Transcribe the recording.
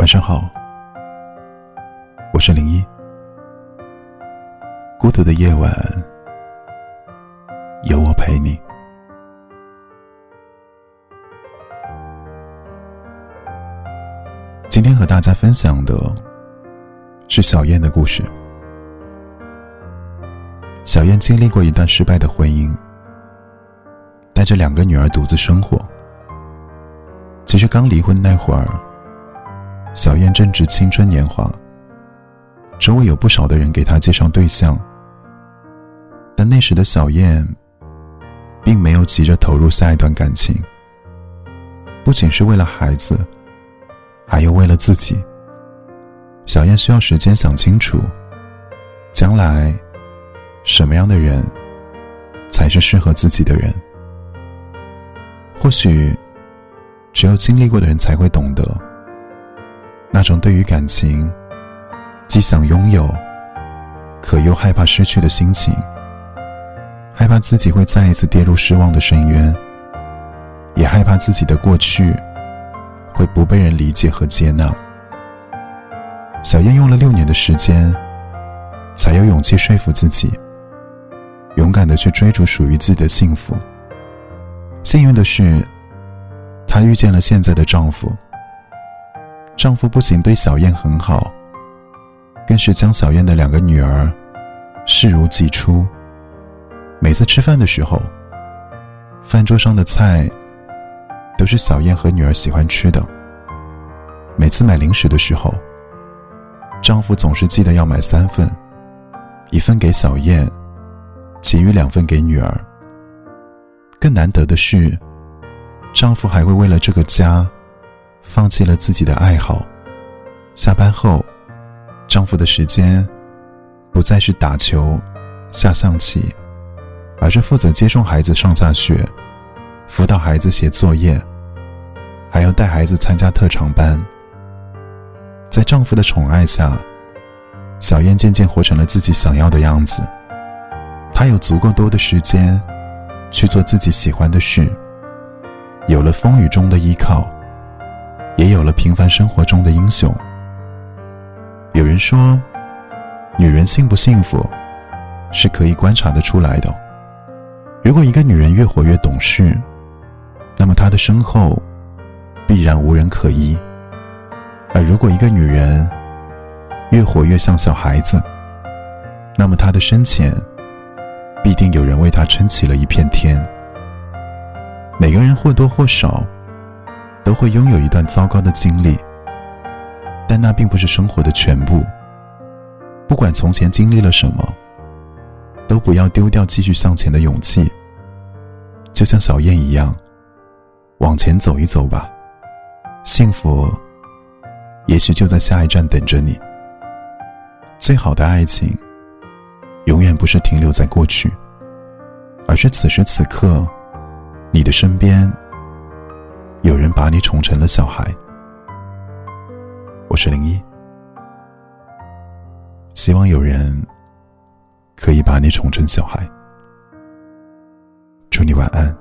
晚上好，我是零一。孤独的夜晚，有我陪你。今天和大家分享的是小燕的故事。小燕经历过一段失败的婚姻，带着两个女儿独自生活。其实刚离婚那会儿。小燕正值青春年华，周围有不少的人给她介绍对象，但那时的小燕并没有急着投入下一段感情。不仅是为了孩子，还有为了自己。小燕需要时间想清楚，将来什么样的人才是适合自己的人。或许，只有经历过的人才会懂得。那种对于感情既想拥有，可又害怕失去的心情，害怕自己会再一次跌入失望的深渊，也害怕自己的过去会不被人理解和接纳。小燕用了六年的时间，才有勇气说服自己，勇敢的去追逐属于自己的幸福。幸运的是，她遇见了现在的丈夫。丈夫不仅对小燕很好，更是将小燕的两个女儿视如己出。每次吃饭的时候，饭桌上的菜都是小燕和女儿喜欢吃的。每次买零食的时候，丈夫总是记得要买三份，一份给小燕，其余两份给女儿。更难得的是，丈夫还会为了这个家。放弃了自己的爱好，下班后，丈夫的时间不再是打球、下象棋，而是负责接送孩子上下学，辅导孩子写作业，还要带孩子参加特长班。在丈夫的宠爱下，小燕渐渐活成了自己想要的样子。她有足够多的时间去做自己喜欢的事，有了风雨中的依靠。也有了平凡生活中的英雄。有人说，女人幸不幸福，是可以观察得出来的。如果一个女人越活越懂事，那么她的身后必然无人可依；而如果一个女人越活越像小孩子，那么她的身前必定有人为她撑起了一片天。每个人或多或少。都会拥有一段糟糕的经历，但那并不是生活的全部。不管从前经历了什么，都不要丢掉继续向前的勇气。就像小燕一样，往前走一走吧，幸福也许就在下一站等着你。最好的爱情，永远不是停留在过去，而是此时此刻，你的身边。有人把你宠成了小孩，我是零一，希望有人可以把你宠成小孩。祝你晚安。